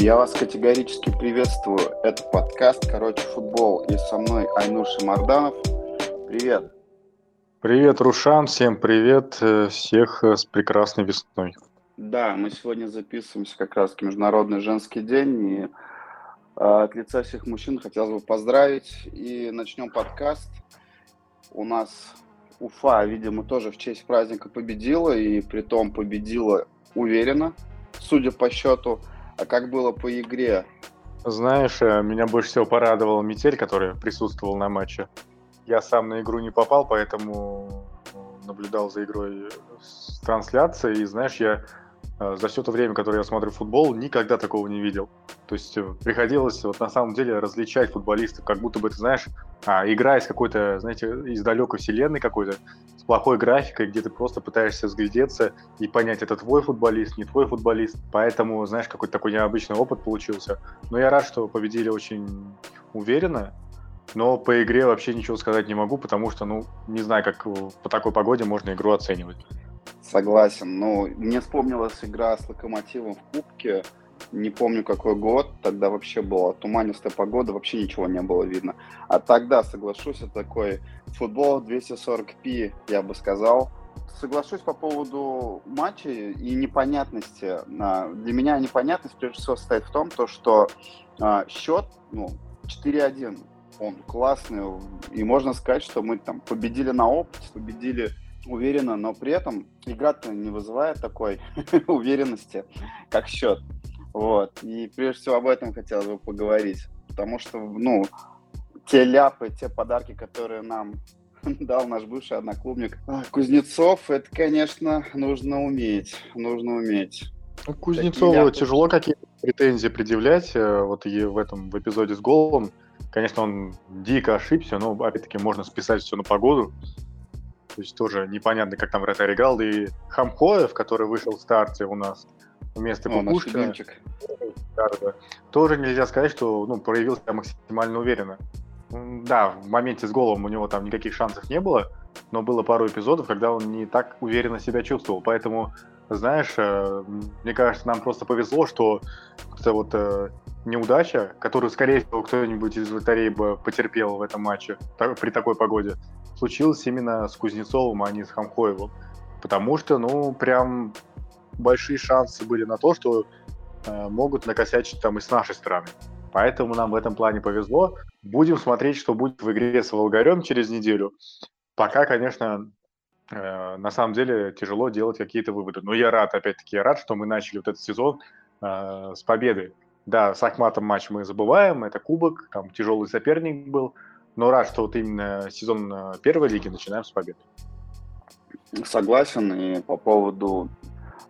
Я вас категорически приветствую. Это подкаст «Короче, футбол». И со мной Айнур Шамарданов. Привет. Привет, Рушан. Всем привет. Э, всех э, с прекрасной весной. Да, мы сегодня записываемся как раз к Международный женский день. И э, от лица всех мужчин хотелось бы поздравить. И начнем подкаст. У нас Уфа, видимо, тоже в честь праздника победила. И при том победила уверенно, судя по счету. А как было по игре? Знаешь, э, меня больше всего порадовал Метель, который присутствовал на матче. Я сам на игру не попал, поэтому наблюдал за игрой с трансляцией. И знаешь, я э, за все то время, которое я смотрю футбол, никогда такого не видел. То есть э, приходилось вот на самом деле различать футболистов, как будто бы ты знаешь, а, игра из какой-то, знаете, из далекой вселенной какой-то, плохой графикой, где ты просто пытаешься взглядеться и понять, это твой футболист, не твой футболист. Поэтому, знаешь, какой-то такой необычный опыт получился. Но я рад, что победили очень уверенно. Но по игре вообще ничего сказать не могу, потому что, ну, не знаю, как по такой погоде можно игру оценивать. Согласен. Ну, мне вспомнилась игра с Локомотивом в Кубке не помню какой год, тогда вообще была туманистая погода, вообще ничего не было видно. А тогда, соглашусь, это такой футбол 240p, я бы сказал. Соглашусь по поводу матча и непонятности. А, для меня непонятность прежде всего состоит в том, то, что а, счет ну, 4-1, он классный, и можно сказать, что мы там победили на опыте, победили уверенно, но при этом игра-то не вызывает такой уверенности, как счет. Вот. И прежде всего об этом хотелось бы поговорить. Потому что, ну, те ляпы, те подарки, которые нам дал наш бывший одноклубник Кузнецов, это, конечно, нужно уметь. Нужно уметь. Ну, Кузнецову тяжело какие-то претензии предъявлять. Э, вот и в этом в эпизоде с голом. Конечно, он дико ошибся, но опять-таки можно списать все на погоду. То есть тоже непонятно, как там вратарь играл. И Хамкоев, который вышел в старте у нас, вместо О, Кукушкина. Тоже нельзя сказать, что ну, проявил себя максимально уверенно. Да, в моменте с голом у него там никаких шансов не было, но было пару эпизодов, когда он не так уверенно себя чувствовал. Поэтому, знаешь, э, мне кажется, нам просто повезло, что это вот э, неудача, которую, скорее всего, кто-нибудь из вратарей бы потерпел в этом матче при такой погоде, случилась именно с Кузнецовым, а не с Хамкоевым. Потому что, ну, прям большие шансы были на то, что э, могут накосячить там и с нашей стороны. Поэтому нам в этом плане повезло. Будем смотреть, что будет в игре с Волгарем через неделю. Пока, конечно, э, на самом деле тяжело делать какие-то выводы. Но я рад, опять-таки, я рад, что мы начали вот этот сезон э, с победы. Да, с Ахматом матч мы забываем, это кубок, там тяжелый соперник был, но рад, что вот именно сезон э, первой лиги начинаем с победы. Согласен, и по поводу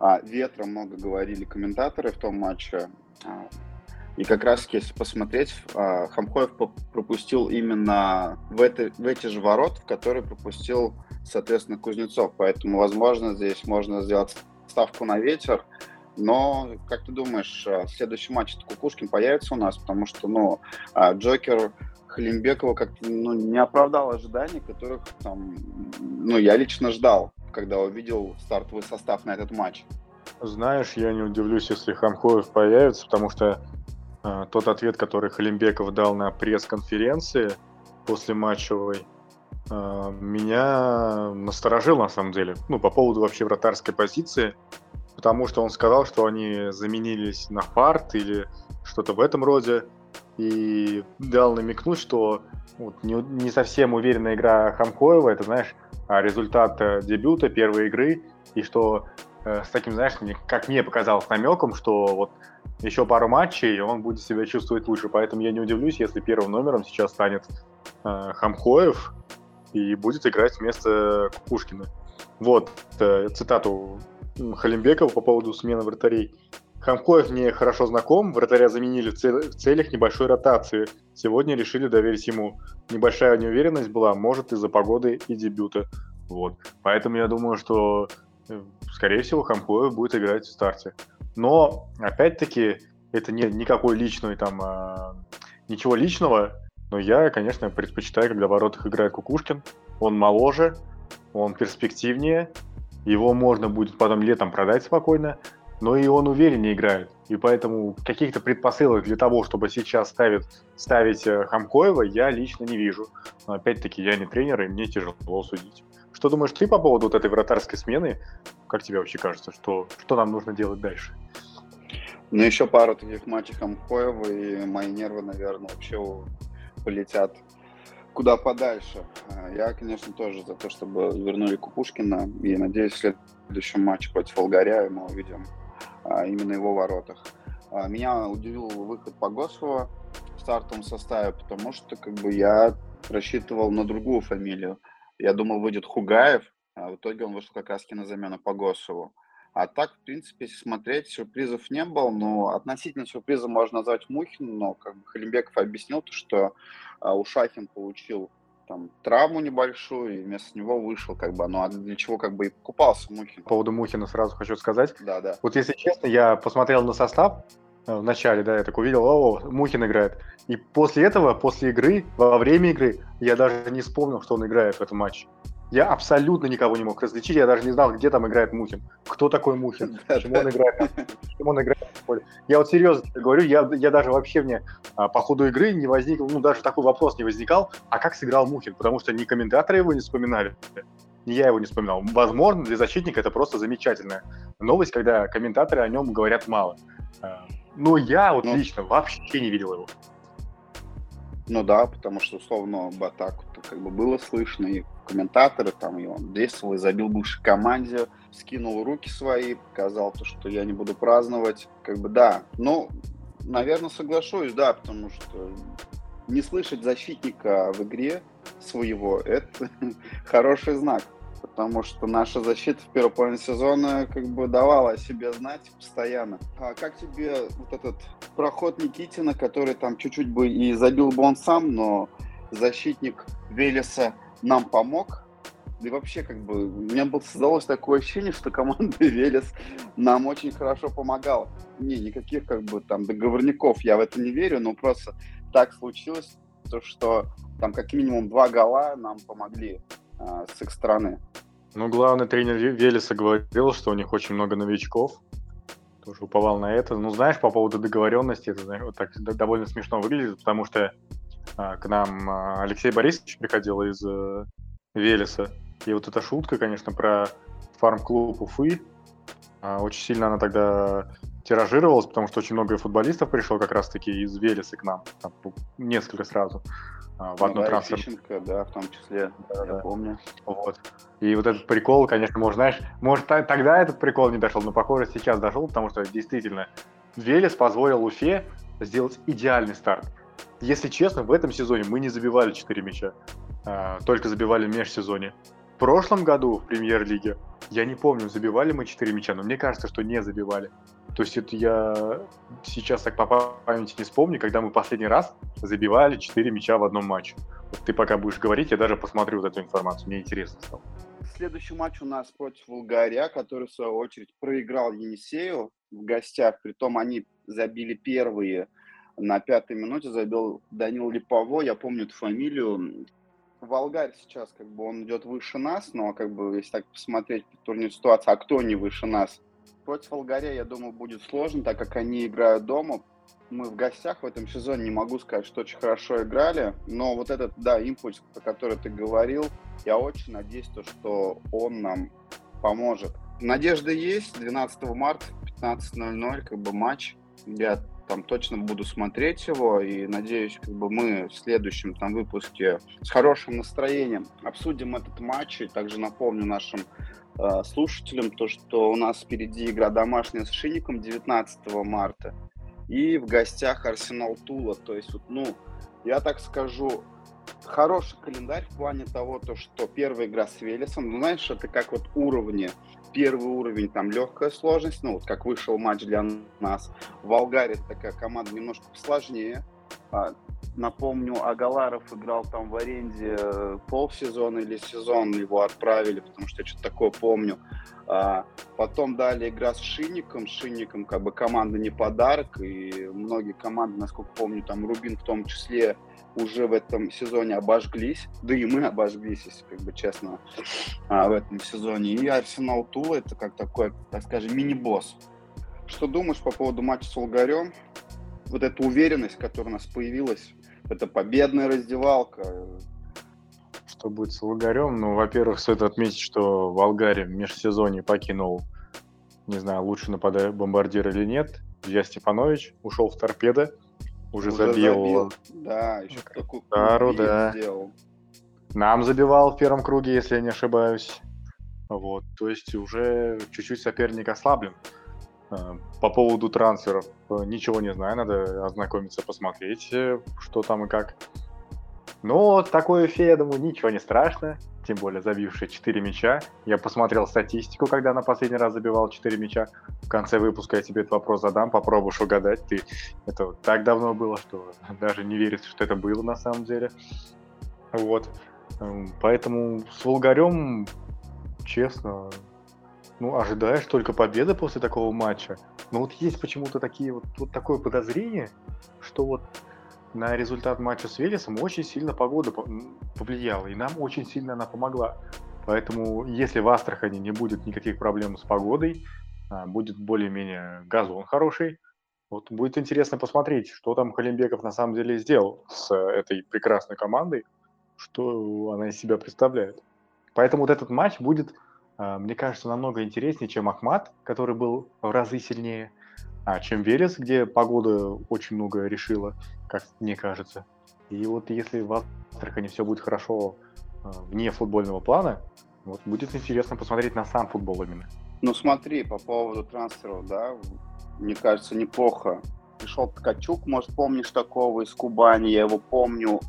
а, ветра много говорили комментаторы в том матче. А, и как раз, если посмотреть, а, Хамкоев пропустил именно в, это, в эти же ворот, в которые пропустил, соответственно, Кузнецов. Поэтому, возможно, здесь можно сделать ставку на ветер. Но, как ты думаешь, а, следующий матч Кукушкин появится у нас? Потому что, ну, а, Джокер Халимбекова как-то ну, не оправдал ожиданий, которых там, ну, я лично ждал когда увидел стартовый состав на этот матч? Знаешь, я не удивлюсь, если Хамхоев появится, потому что э, тот ответ, который Халимбеков дал на пресс-конференции после матчевой, э, меня насторожил на самом деле. Ну, по поводу вообще вратарской позиции, потому что он сказал, что они заменились на фарт или что-то в этом роде, и дал намекнуть, что вот, не, не совсем уверенная игра Хамкоева, это, знаешь, а, результат э, дебюта первой игры, и что э, с таким, знаешь, как мне показалось намеком, что вот еще пару матчей, и он будет себя чувствовать лучше. Поэтому я не удивлюсь, если первым номером сейчас станет э, Хамкоев и будет играть вместо Кукушкина. Вот э, цитату Халимбекова по поводу смены вратарей. Хамкоев мне хорошо знаком, вратаря заменили в, цел- в целях небольшой ротации. Сегодня решили доверить ему. Небольшая неуверенность была, может, из-за погоды и дебюта. Вот. Поэтому я думаю, что, э, скорее всего, Хамкоев будет играть в старте. Но, опять-таки, это не никакой личной там, а, ничего личного, но я, конечно, предпочитаю, когда в воротах играет Кукушкин. Он моложе, он перспективнее, его можно будет потом летом продать спокойно, но и он увереннее играет. И поэтому каких-то предпосылок для того, чтобы сейчас ставить, ставить э, Хамкоева, я лично не вижу. Но опять-таки, я не тренер, и мне тяжело судить. Что думаешь ты по поводу вот этой вратарской смены? Как тебе вообще кажется, что, что нам нужно делать дальше? Ну, еще пару таких матчей Хамкоева, и мои нервы, наверное, вообще полетят куда подальше. А, я, конечно, тоже за то, чтобы вернули Кукушкина, и надеюсь, в следующем матче против Волгаря мы увидим именно его воротах. А, меня удивил выход Погосова в стартовом составе, потому что как бы я рассчитывал на другую фамилию. Я думал, выйдет Хугаев, а в итоге он вышел как раз на замену Погосову. А так, в принципе, если смотреть, сюрпризов не было. Но относительно сюрприза можно назвать Мухин, но как бы Халимбеков объяснил, то, что а, Ушахин получил там травму небольшую, и вместо него вышел, как бы, ну а для чего как бы и покупался Мухин. По поводу Мухина сразу хочу сказать. Да, да. Вот если честно, я посмотрел на состав э, в начале, да, я так увидел, о, Мухин играет. И после этого, после игры, во время игры, я даже не вспомнил, что он играет в этом матче. Я абсолютно никого не мог различить, я даже не знал, где там играет Мухин. Кто такой Мухин? Почему он играет? Почему он играет? Я вот серьезно говорю, я, я даже вообще мне а, по ходу игры не возникл, ну даже такой вопрос не возникал, а как сыграл Мухин? Потому что ни комментаторы его не вспоминали, ни я его не вспоминал. Возможно, для защитника это просто замечательная новость, когда комментаторы о нем говорят мало. А, но я вот ну, лично вообще не видел его. Ну да, потому что, условно, Батаку как бы было слышно, и комментаторы там, и он действовал, и забил бывшей команде, скинул руки свои, показал то, что я не буду праздновать. Как бы да, ну, наверное, соглашусь, да, потому что не слышать защитника в игре своего – это хороший знак потому что наша защита в первой половине сезона как бы давала о себе знать постоянно. А как тебе вот этот проход Никитина, который там чуть-чуть бы и забил бы он сам, но защитник Велеса нам помог, и вообще, как бы, у меня было создалось такое ощущение, что команда Велес нам очень хорошо помогала. Не, никаких, как бы, там, договорников я в это не верю, но просто так случилось, то, что там как минимум два гола нам помогли э, с их стороны. Ну, главный тренер Велеса говорил, что у них очень много новичков. Тоже уповал на это. Ну, знаешь, по поводу договоренности, это знаешь, вот так довольно смешно выглядит, потому что к нам а, Алексей Борисович приходил из а, Велеса. И вот эта шутка, конечно, про фарм-клуб Уфы, а, очень сильно она тогда тиражировалась, потому что очень много футболистов пришло как раз-таки из Велеса к нам. Там, несколько сразу. А, в одну ну, трансфер. Фищенко, да, в том числе, да, я да. помню. Вот. И вот этот прикол, конечно, может, знаешь, может, тогда этот прикол не дошел, но, похоже, сейчас дошел, потому что действительно Велес позволил Уфе сделать идеальный старт. Если честно, в этом сезоне мы не забивали 4 мяча, а, только забивали в межсезоне. В прошлом году в премьер-лиге, я не помню, забивали мы 4 мяча, но мне кажется, что не забивали. То есть это я сейчас так по памяти не вспомню, когда мы последний раз забивали 4 мяча в одном матче. Вот ты пока будешь говорить, я даже посмотрю вот эту информацию, мне интересно стало. Следующий матч у нас против Волгаря, который, в свою очередь, проиграл Енисею в гостях. Притом они забили первые на пятой минуте, забил Данил Липово, я помню эту фамилию. Волгарь сейчас, как бы, он идет выше нас, но, как бы, если так посмотреть по турниру ситуацию, а кто не выше нас – Против Волгаря, я думаю, будет сложно, так как они играют дома. Мы в гостях в этом сезоне, не могу сказать, что очень хорошо играли, но вот этот, да, импульс, о котором ты говорил, я очень надеюсь, то, что он нам поможет. Надежда есть, 12 марта, 15.00, как бы матч. Я там точно буду смотреть его и надеюсь, как бы мы в следующем там выпуске с хорошим настроением обсудим этот матч и также напомню нашим Э, слушателям, то, что у нас впереди игра домашняя с Шинником 19 марта и в гостях Арсенал Тула. То есть, вот, ну, я так скажу, хороший календарь в плане того, то, что первая игра с Велесом, ну, знаешь, это как вот уровни. Первый уровень, там, легкая сложность, ну, вот как вышел матч для нас. В Волгаре такая команда немножко посложнее. Напомню, Агаларов играл там в аренде э, полсезона или сезон, его отправили, потому что я что-то такое помню. А, потом дали игра с Шинником. С Шинником как бы команда не подарок, и многие команды, насколько помню, там Рубин в том числе, уже в этом сезоне обожглись, да и мы обожглись, если как бы честно, а, в этом сезоне. И Арсенал Тула это как такой, так скажем, мини-босс что думаешь по поводу матча с Волгарем? Вот эта уверенность, которая у нас появилась, это победная раздевалка. Что будет с Волгарем? Ну, во-первых, стоит отметить, что Волгаре в межсезонье покинул, не знаю, лучше нападая бомбардир или нет. Илья Степанович ушел в торпедо, уже, уже забил. забил. Да, еще такой Тару, да. сделал. Нам забивал в первом круге, если я не ошибаюсь. Вот, то есть уже чуть-чуть соперник ослаблен. А, по поводу трансферов э, ничего не знаю, надо ознакомиться, посмотреть, э, что там и как. Но такое фе, я думаю, ничего не страшно, тем более забивший 4 мяча. Я посмотрел статистику, когда на последний раз забивал 4 мяча. В конце выпуска я тебе этот вопрос задам, попробуешь угадать. Ты это так давно было, что даже не верится, что это было на самом деле. Вот. Эм, поэтому с Волгарем, честно, ну, ожидаешь только победы после такого матча. Но вот есть почему-то такие вот, вот такое подозрение, что вот на результат матча с Велесом очень сильно погода повлияла, и нам очень сильно она помогла. Поэтому, если в Астрахани не будет никаких проблем с погодой, а, будет более-менее газон хороший, вот будет интересно посмотреть, что там Халимбеков на самом деле сделал с этой прекрасной командой, что она из себя представляет. Поэтому вот этот матч будет, мне кажется, намного интереснее, чем Ахмат, который был в разы сильнее, а, чем Велес, где погода очень много решила, как мне кажется. И вот если в Астрахани все будет хорошо а, вне футбольного плана, вот будет интересно посмотреть на сам футбол именно. Ну смотри, по поводу трансферов, да, мне кажется, неплохо. Пришел Ткачук, может, помнишь такого из Кубани, я его помню.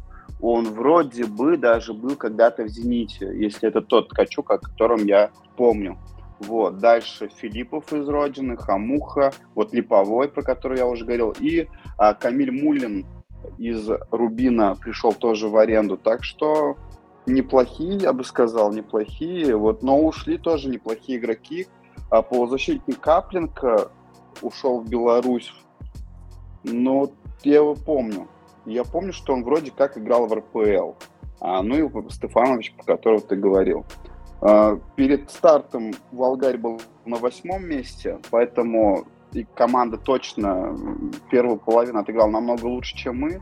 Он вроде бы даже был когда-то в «Зените», если это тот Ткачук, о котором я помню. Вот, дальше Филиппов из Родины, Хамуха, вот Липовой, про который я уже говорил, и а, Камиль Мулин из Рубина пришел тоже в аренду. Так что неплохие, я бы сказал, неплохие. Вот, но ушли тоже неплохие игроки. А полузащитник Капленко ушел в Беларусь. Но я его помню. Я помню, что он вроде как играл в РПЛ. А, ну и Стефанович, по которому ты говорил. А, перед стартом Волгарь был на восьмом месте, поэтому и команда точно первую половину отыграла намного лучше, чем мы.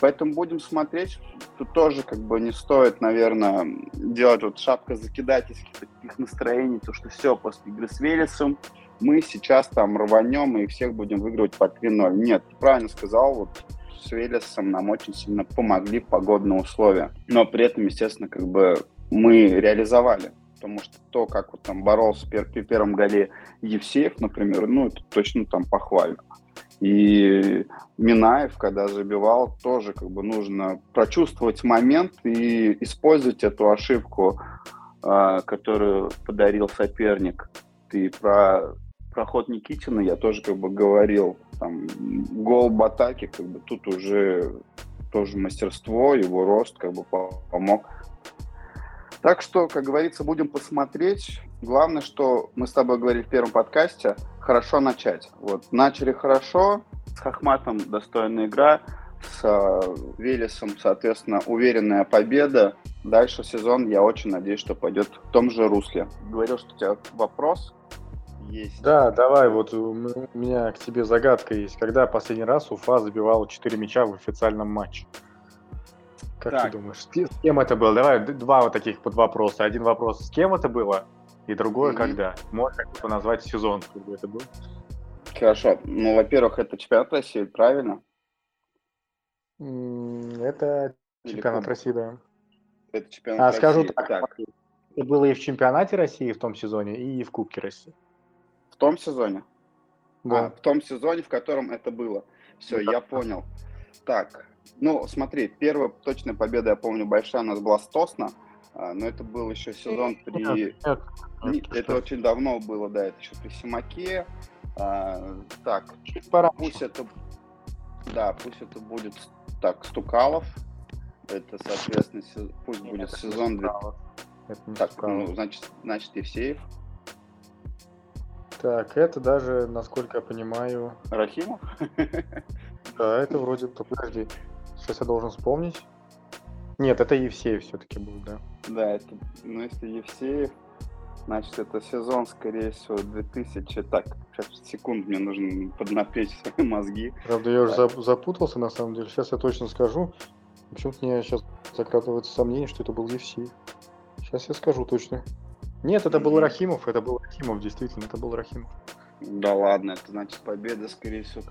Поэтому будем смотреть. Тут тоже как бы не стоит, наверное, делать вот шапка закидательских таких настроений, то что все, после игры с Велесом мы сейчас там рванем и всех будем выигрывать по 3-0. Нет, ты правильно сказал, вот с Велесом нам очень сильно помогли погодные условия. Но при этом, естественно, как бы мы реализовали. Потому что то, как вот там боролся при первом голе Евсеев, например, ну, это точно там похвально. И Минаев, когда забивал, тоже как бы нужно прочувствовать момент и использовать эту ошибку, э, которую подарил соперник. Ты про проход Никитина я тоже как бы говорил, там, гол в атаке, как бы тут уже тоже мастерство, его рост как бы помог так что, как говорится, будем посмотреть. Главное, что мы с тобой говорили в первом подкасте, хорошо начать. Вот, начали хорошо, с Хахматом достойная игра, с э, Велесом, соответственно, уверенная победа. Дальше сезон, я очень надеюсь, что пойдет в том же русле. Говорил, что у тебя вопрос есть. Да, давай, вот у меня к тебе загадка есть. Когда последний раз Уфа забивал 4 мяча в официальном матче? Как так. ты думаешь, с кем это было? Давай два вот таких под вопроса. Один вопрос, с кем это было, и другое, mm-hmm. когда. Можно как-то назвать сезон, когда это был. Хорошо. Ну, во-первых, это чемпионат России, правильно? Это чемпионат России, да. Это чемпионат а, России. скажу так, так. Это было и в чемпионате России в том сезоне, и в Кубке России. В том сезоне? Да. А, в том сезоне, в котором это было. Все, да. я понял. Так, ну, смотри, первая точная победа, я помню, большая у нас была с Тосна, а, но это был еще сезон при... Это очень давно было, да, это еще при Симаке. А, так, Пора. пусть это... Да, пусть это будет так, Стукалов. Это, соответственно, пусть будет сезон... Так, ну, значит, значит, Евсеев. Так, это даже, насколько я понимаю... Рахимов? Да, это вроде... Подожди. Сейчас я должен вспомнить. Нет, это Евсеев все-таки был, да. Да, это, ну если Евсеев, Значит, это сезон, скорее всего, 2000... Так, сейчас, секунд, мне нужно поднапрячь свои мозги. Правда, я уже запутался, на самом деле. Сейчас я точно скажу. Почему-то мне сейчас закрадывается сомнение, что это был UFC. Сейчас я скажу точно. Нет, это был Рахимов, это был Рахимов, действительно, это был Рахимов. Да ладно, это значит победа, скорее всего.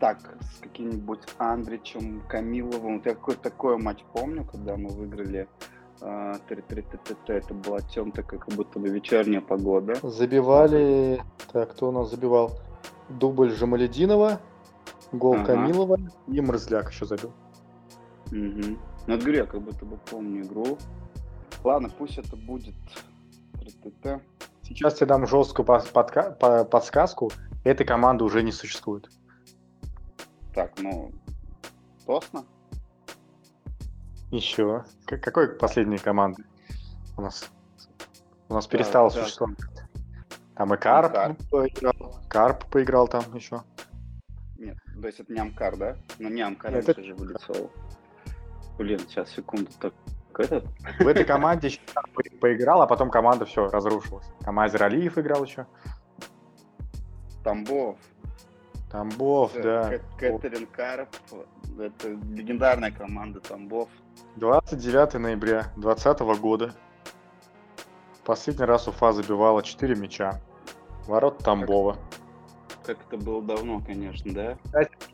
Так, с каким-нибудь Андричем, Камиловым. Вот я какой-то такой матч помню, когда мы выиграли а, это была темная, как будто бы вечерняя погода. Забивали... Так, кто у нас забивал? Дубль Жамалединова, гол ага. Камилова и Мрзляк еще забил. Угу. Ну, говорю, я как будто бы помню игру. Ладно, пусть это будет Сейчас я дам жесткую подка- подсказку. Этой команды уже не существует. Так, ну, Тосно? Еще. Какой последней команды у нас? У нас перестало да, существовать. Да. Там и Карп, Карп поиграл. Карп поиграл там еще. Нет, то есть это не Амкар, да? Ну не Амкар это... же вылетел. Блин, сейчас, секунду. Так, этот? В этой команде еще поиграл, а потом команда все разрушилась. Там Азер Алиев играл еще. Тамбов. Тамбов, да. Кэтрин Карп. Это легендарная команда Тамбов. 29 ноября 2020 года. Последний раз Уфа забивала 4 мяча. Ворот Тамбова. Как, как это было давно, конечно, да?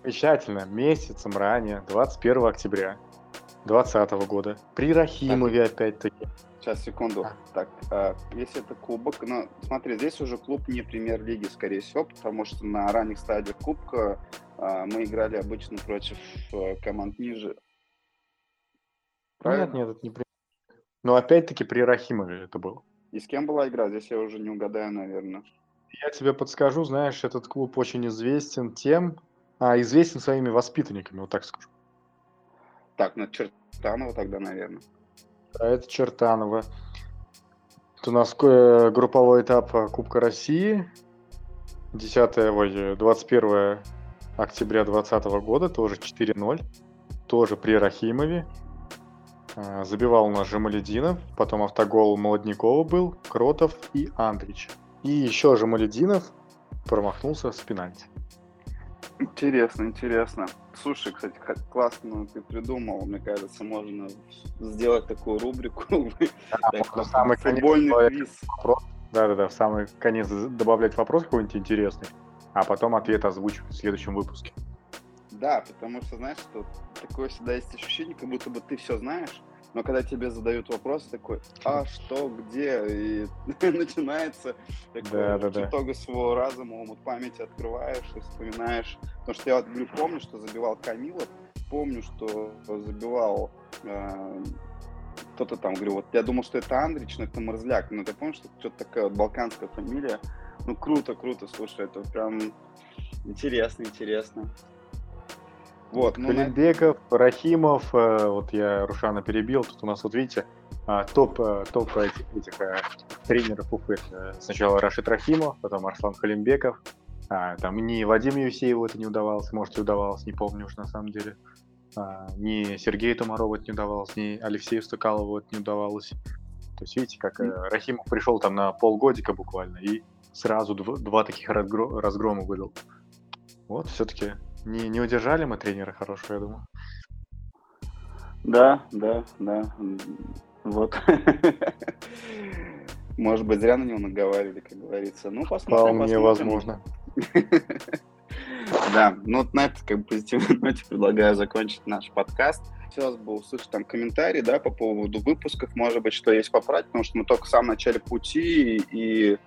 Замечательно. Месяцем ранее, 21 октября. 2020 года. При Рахимове опять-таки. Сейчас, секунду. А. Так, а, если это кубок, ну, смотри, здесь уже клуб не премьер-лиги, скорее всего, потому что на ранних стадиях кубка а, мы играли обычно против а, команд ниже. Правильно? Нет, нет, это не премьер Но опять-таки при Рахимове это было. И с кем была игра? Здесь я уже не угадаю, наверное. Я тебе подскажу, знаешь, этот клуб очень известен тем, а, известен своими воспитанниками, вот так скажу. Так, ну Чертанова тогда, наверное. Да, это Чертанова. Это у нас э, групповой этап Кубка России. 10, ой, 21 октября 2020 года, тоже 4-0. Тоже при Рахимове. А, забивал у нас Жамалединов, потом автогол Молодникова был, Кротов и Андрич. И еще Жамалединов промахнулся с пенальти. Интересно, интересно. Слушай, кстати, как классно ты придумал. Мне кажется, можно сделать такую рубрику. Да, самый футбольный квиз. Да-да-да, в самый конец добавлять вопрос какой-нибудь интересный, а потом ответ озвучивать в следующем выпуске. Да, потому что, знаешь, что такое всегда есть ощущение, как будто бы ты все знаешь, но когда тебе задают вопрос такой, а что, где, и начинается такое да, да, чуток да. своего разума, вот памяти открываешь и вспоминаешь. Потому что я вот говорю, помню, что забивал Камилов, помню, что забивал э, кто-то там, говорю, вот я думал, что это Андрич, но это Морзляк, но ты помнишь, что что-то такая вот балканская фамилия. Ну, круто, круто, слушай, это прям интересно, интересно. Вот, ну, Калимбеков, на... Рахимов, э, вот я Рушана перебил, тут у нас, вот видите, а, топ, э, топ этих, этих э, тренеров Уфы. Сначала Рашид Рахимов, потом Арслан Халимбеков. А, там ни Вадим Евсееву это не удавалось, может и удавалось, не помню уж на самом деле. А, ни Сергею Тумарову это не удавалось, ни Алексею Стукалову это не удавалось. То есть видите, как Рахимов пришел там на полгодика буквально и сразу два, два таких разгрома выдал. Вот, все-таки не, не удержали мы тренера хорошего, я думаю. Да, да, да. Вот. Может быть, зря на него наговаривали, как говорится. Ну, посмотрим. Вполне возможно. Да, ну вот на этой как бы позитивной ноте предлагаю закончить наш подкаст. Хотелось бы услышать там комментарии, да, по поводу выпусков, может быть, что есть поправить, потому что мы только в самом начале пути, и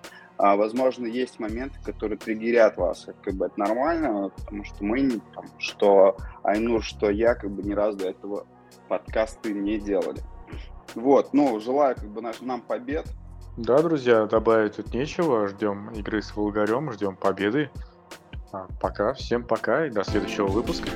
а, возможно, есть моменты, которые триггерят вас, как бы это нормально, потому что мы, там, что Айнур, что я, как бы ни разу до этого подкасты не делали. Вот, ну, желаю как бы наш, нам побед. Да, друзья, добавить тут нечего. Ждем игры с Волгарем, ждем победы. А, пока, всем пока и до следующего выпуска.